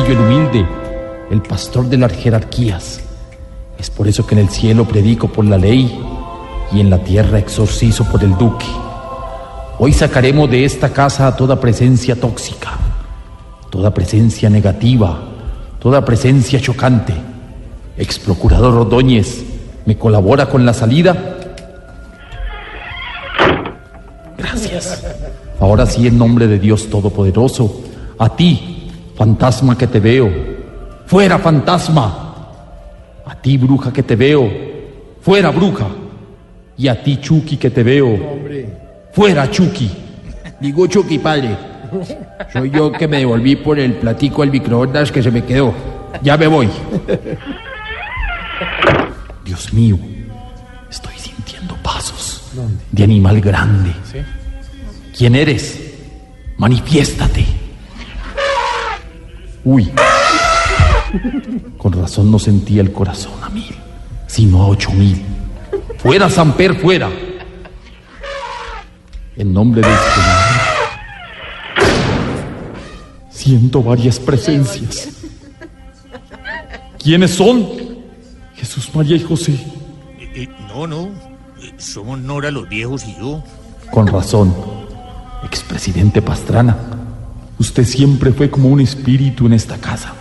El humilde, el pastor de las jerarquías. Es por eso que en el cielo predico por la ley y en la tierra exorcizo por el duque. Hoy sacaremos de esta casa a toda presencia tóxica, toda presencia negativa, toda presencia chocante. Ex procurador Ordóñez, ¿me colabora con la salida? Gracias. Ahora sí, en nombre de Dios Todopoderoso, a ti, fantasma que te veo, fuera fantasma. A ti, bruja que te veo, fuera bruja. Y a ti, Chucky que te veo, fuera Chucky. Digo Chucky, padre. Soy yo que me devolví por el platico al microondas que se me quedó. Ya me voy. Dios mío, estoy sintiendo pasos de animal grande. ¿Quién eres? Manifiéstate. Uy. Con razón no sentía el corazón a mil, sino a ocho mil. Fuera, Samper, fuera. En nombre del Señor. Siento varias presencias. ¿Quiénes son? Jesús, María y José. Eh, eh, no, no. eh, somos Nora los viejos y yo. Con razón, expresidente Pastrana, usted siempre fue como un espíritu en esta casa.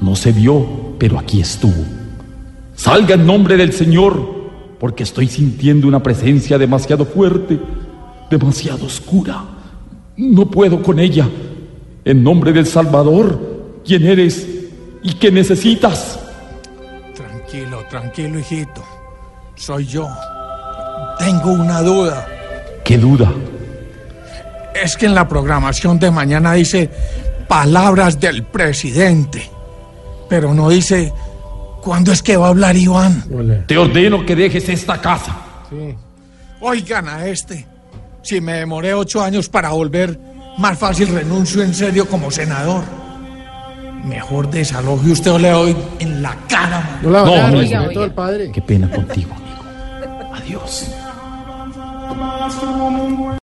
No se vio, pero aquí estuvo. Salga en nombre del Señor, porque estoy sintiendo una presencia demasiado fuerte, demasiado oscura. No puedo con ella. En nombre del Salvador, ¿quién eres y qué necesitas? Tranquilo, tranquilo, hijito. Soy yo. Tengo una duda. ¿Qué duda? Es que en la programación de mañana dice palabras del presidente, pero no dice cuándo es que va a hablar Iván. Te ordeno que dejes esta casa. Oigan a este. Si me demoré ocho años para volver, más fácil renuncio en serio como senador. Mejor desaloje usted o le doy en la cara. man. No la No, amigo. oiga, oiga. el padre. Qué pena contigo, amigo. Adiós.